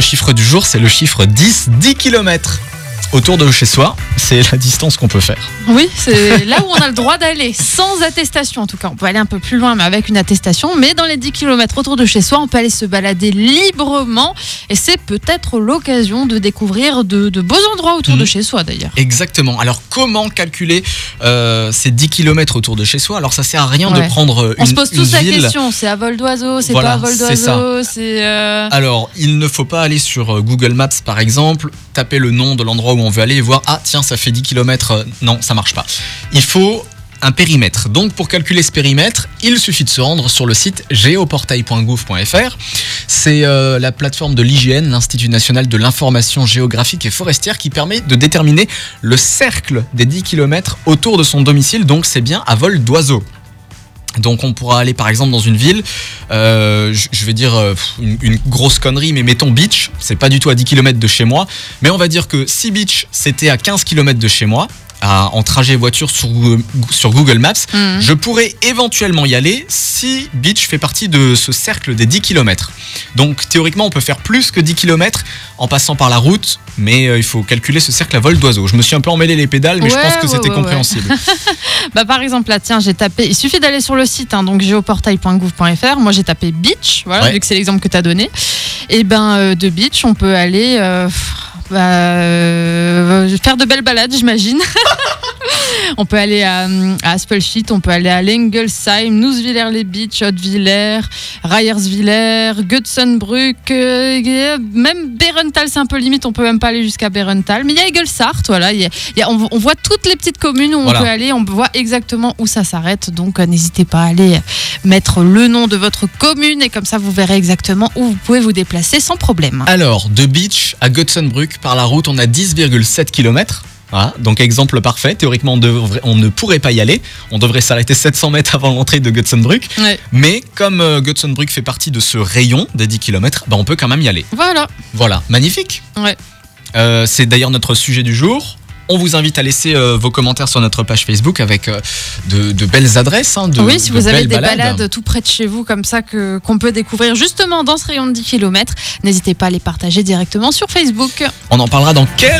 Le chiffre du jour, c'est le chiffre 10, 10 km. Autour de chez soi, c'est la distance qu'on peut faire. Oui, c'est là où on a le droit d'aller, sans attestation en tout cas. On peut aller un peu plus loin, mais avec une attestation. Mais dans les 10 km autour de chez soi, on peut aller se balader librement. Et c'est peut-être l'occasion de découvrir de, de beaux endroits autour de Mhm. chez soi d'ailleurs. Exactement. Alors, comment calculer euh, ces 10 km autour de chez soi? Alors, ça sert à rien Ouais. de prendre euh, On se une, pose une tous la ville. question c'est à vol d'oiseau, c'est Voilà, pas à vol d'oiseau, c'est. euh, Alors, il ne faut pas aller sur euh, Google Maps par exemple, taper le nom de l'endroit où on veut aller voir ah tiens ça fait 10 km. Non, ça marche pas. Il faut un périmètre. Donc pour calculer ce périmètre, il suffit de se rendre sur le site géoportail.gouv.fr. C'est euh, la plateforme de l'IGN, l'Institut national de l'information géographique et forestière, qui permet de déterminer le cercle des 10 km autour de son domicile. Donc c'est bien à vol d'oiseau. Donc on pourra aller par exemple dans une ville, euh, je vais dire euh, une, une grosse connerie, mais mettons Beach, c'est pas du tout à 10 km de chez moi, mais on va dire que si Beach c'était à 15 km de chez moi, à- en trajet voiture sur, Google- sur Google Maps, mhm. je pourrais éventuellement y aller si Beach fait partie de ce cercle des 10 km. Donc théoriquement on peut faire plus que 10 km en passant par la route, mais euh, il faut calculer ce cercle à vol d'oiseau. Je me suis un peu emmêlé les pédales, mais je pense que ouais, c'était ouais, compréhensible. Bah, par exemple, là, tiens, j'ai tapé. Il suffit d'aller sur le site, hein, donc géoportail.gouv.fr. Moi, j'ai tapé beach, voilà, vu que c'est l'exemple que tu as donné. Et ben, euh, de beach, on peut aller euh, euh, faire de belles balades, j'imagine. on peut aller à, à Aspelshit, on peut aller à Lengelsheim, Nousvillers-les-Beach, Haute-Villers, Rayersvillers, Götzenbrück, euh, même Berenthal, c'est un peu limite, on peut même pas aller jusqu'à Berenthal. Mais il y a Egelsart, voilà, il y a- il y a- on, on voit toutes les petites communes où Voilà. on peut aller, on voit exactement où ça s'arrête. Donc euh, n'hésitez pas à aller mettre le nom de votre commune et comme ça vous verrez exactement où vous pouvez vous déplacer sans problème. Alors, de Beach à Götzenbrück, par la route, on a 10,7 km. Voilà, donc exemple parfait. Théoriquement, on, devrait- on ne pourrait pas y aller. On devrait s'arrêter 700 mètres avant l'entrée de Götzenbrück. Ouais. Mais comme euh, Götzenbrück fait partie de ce rayon des 10 km, on peut quand même y aller. Voilà. Voilà, magnifique. Ouais. Euh, C'est d'ailleurs notre sujet du jour. On vous invite à laisser euh, vos commentaires sur notre page Facebook avec euh, de, de belles adresses. hein, de, oui, si de vous avez des balades. balades. tout près de chez vous comme ça que qu'on peut découvrir justement dans ce rayon de 10 km, n'hésitez pas à les partager directement sur Facebook. On en parlera dans quelques